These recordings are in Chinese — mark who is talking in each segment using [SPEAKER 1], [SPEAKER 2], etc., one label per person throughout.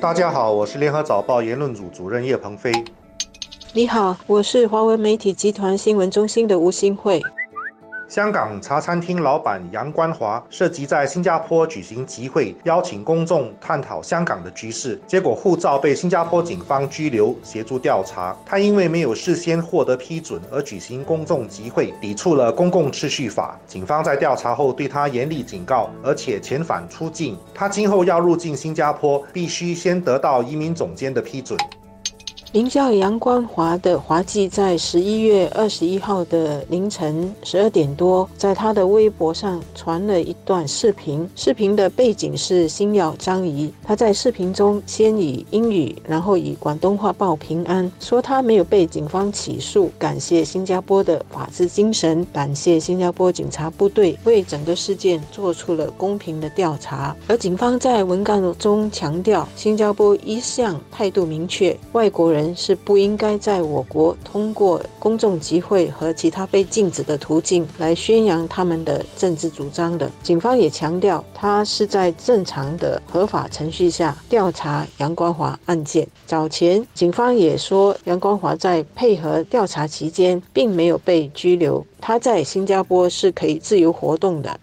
[SPEAKER 1] 大家好，我是联合早报言论组主任叶鹏飞。
[SPEAKER 2] 你好，我是华文媒体集团新闻中心的吴新慧。
[SPEAKER 1] 香港茶餐厅老板杨关华涉及在新加坡举行集会，邀请公众探讨香港的局势，结果护照被新加坡警方拘留，协助调查。他因为没有事先获得批准而举行公众集会，抵触了公共秩序法。警方在调查后对他严厉警告，而且遣返出境。他今后要入境新加坡，必须先得到移民总监的批准。
[SPEAKER 2] 名叫杨光华的华记在十一月二十一号的凌晨十二点多，在他的微博上传了一段视频。视频的背景是星耀张仪，他在视频中先以英语，然后以广东话报平安，说他没有被警方起诉，感谢新加坡的法治精神，感谢新加坡警察部队为整个事件做出了公平的调查。而警方在文稿中强调，新加坡一向态度明确，外国人。人是不应该在我国通过公众集会和其他被禁止的途径来宣扬他们的政治主张的。警方也强调，他是在正常的合法程序下调查杨光华案件。早前，警方也说，杨光华在配合调查期间并没有被拘留，他在新加坡是可以自由活动的。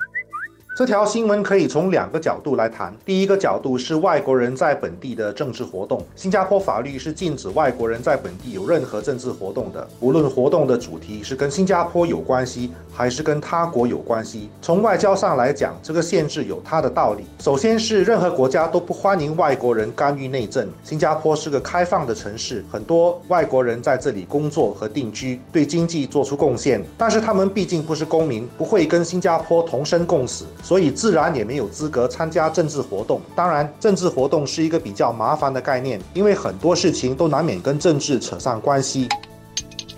[SPEAKER 1] 这条新闻可以从两个角度来谈。第一个角度是外国人在本地的政治活动。新加坡法律是禁止外国人在本地有任何政治活动的，无论活动的主题是跟新加坡有关系，还是跟他国有关系。从外交上来讲，这个限制有它的道理。首先是任何国家都不欢迎外国人干预内政。新加坡是个开放的城市，很多外国人在这里工作和定居，对经济做出贡献。但是他们毕竟不是公民，不会跟新加坡同生共死。所以自然也没有资格参加政治活动。当然，政治活动是一个比较麻烦的概念，因为很多事情都难免跟政治扯上关系。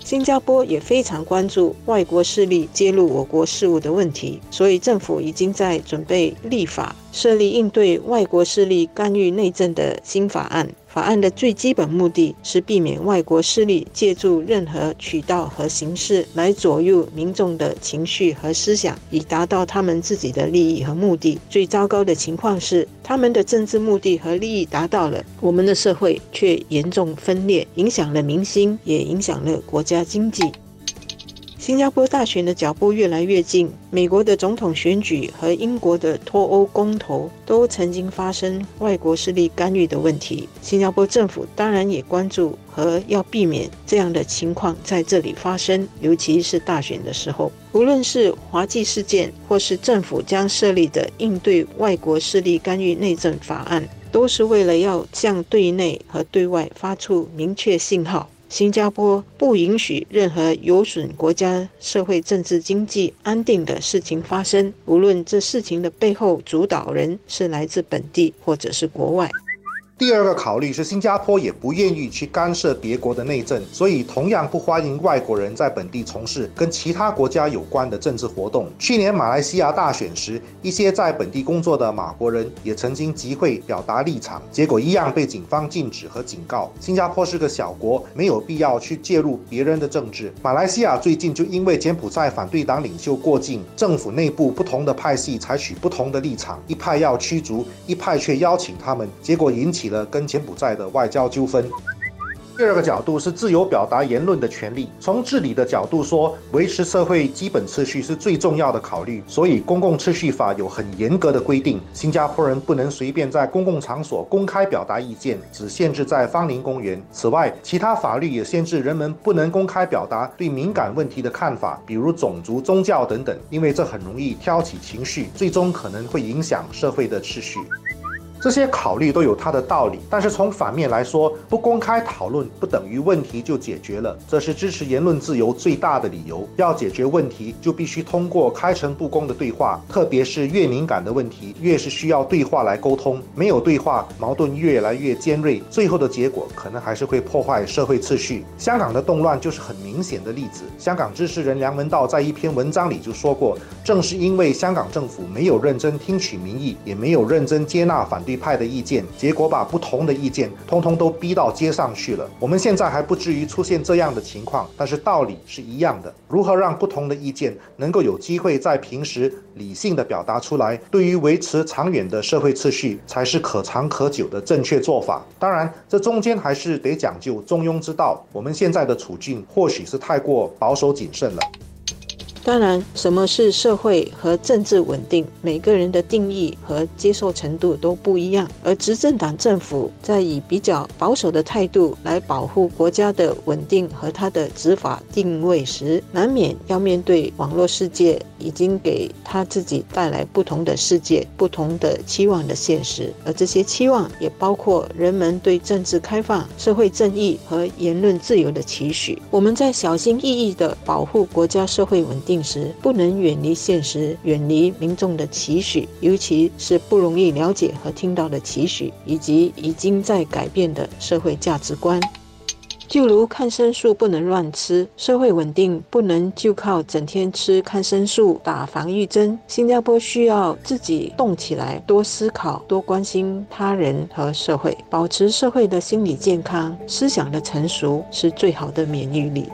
[SPEAKER 2] 新加坡也非常关注外国势力介入我国事务的问题，所以政府已经在准备立法，设立应对外国势力干预内政的新法案。法案的最基本目的是避免外国势力借助任何渠道和形式来左右民众的情绪和思想，以达到他们自己的利益和目的。最糟糕的情况是，他们的政治目的和利益达到了，我们的社会却严重分裂，影响了民心，也影响了国家经济。新加坡大选的脚步越来越近，美国的总统选举和英国的脱欧公投都曾经发生外国势力干预的问题。新加坡政府当然也关注和要避免这样的情况在这里发生，尤其是大选的时候。无论是华记事件，或是政府将设立的应对外国势力干预内政法案，都是为了要向对内和对外发出明确信号。新加坡不允许任何有损国家社会、政治、经济安定的事情发生，无论这事情的背后主导人是来自本地或者是国外。
[SPEAKER 1] 第二个考虑是，新加坡也不愿意去干涉别国的内政，所以同样不欢迎外国人在本地从事跟其他国家有关的政治活动。去年马来西亚大选时，一些在本地工作的马国人也曾经集会表达立场，结果一样被警方禁止和警告。新加坡是个小国，没有必要去介入别人的政治。马来西亚最近就因为柬埔寨反对党领袖过境，政府内部不同的派系采取不同的立场，一派要驱逐，一派却邀请他们，结果引起。了跟柬埔寨的外交纠纷。第二个角度是自由表达言论的权利。从治理的角度说，维持社会基本秩序是最重要的考虑。所以，公共秩序法有很严格的规定，新加坡人不能随便在公共场所公开表达意见，只限制在芳林公园。此外，其他法律也限制人们不能公开表达对敏感问题的看法，比如种族、宗教等等，因为这很容易挑起情绪，最终可能会影响社会的秩序。这些考虑都有它的道理，但是从反面来说，不公开讨论不等于问题就解决了。这是支持言论自由最大的理由。要解决问题，就必须通过开诚布公的对话，特别是越敏感的问题，越是需要对话来沟通。没有对话，矛盾越来越尖锐，最后的结果可能还是会破坏社会秩序。香港的动乱就是很明显的例子。香港支持人梁文道在一篇文章里就说过，正是因为香港政府没有认真听取民意，也没有认真接纳反对。对派的意见，结果把不同的意见通通都逼到街上去了。我们现在还不至于出现这样的情况，但是道理是一样的。如何让不同的意见能够有机会在平时理性的表达出来，对于维持长远的社会秩序才是可长可久的正确做法。当然，这中间还是得讲究中庸之道。我们现在的处境或许是太过保守谨慎了。
[SPEAKER 2] 当然，什么是社会和政治稳定？每个人的定义和接受程度都不一样。而执政党政府在以比较保守的态度来保护国家的稳定和它的执法定位时，难免要面对网络世界已经给他自己带来不同的世界、不同的期望的现实。而这些期望也包括人们对政治开放、社会正义和言论自由的期许。我们在小心翼翼地保护国家社会稳定。定时不能远离现实，远离民众的期许，尤其是不容易了解和听到的期许，以及已经在改变的社会价值观。就如抗生素不能乱吃，社会稳定不能就靠整天吃抗生素、打防御针。新加坡需要自己动起来，多思考，多关心他人和社会，保持社会的心理健康、思想的成熟，是最好的免疫力。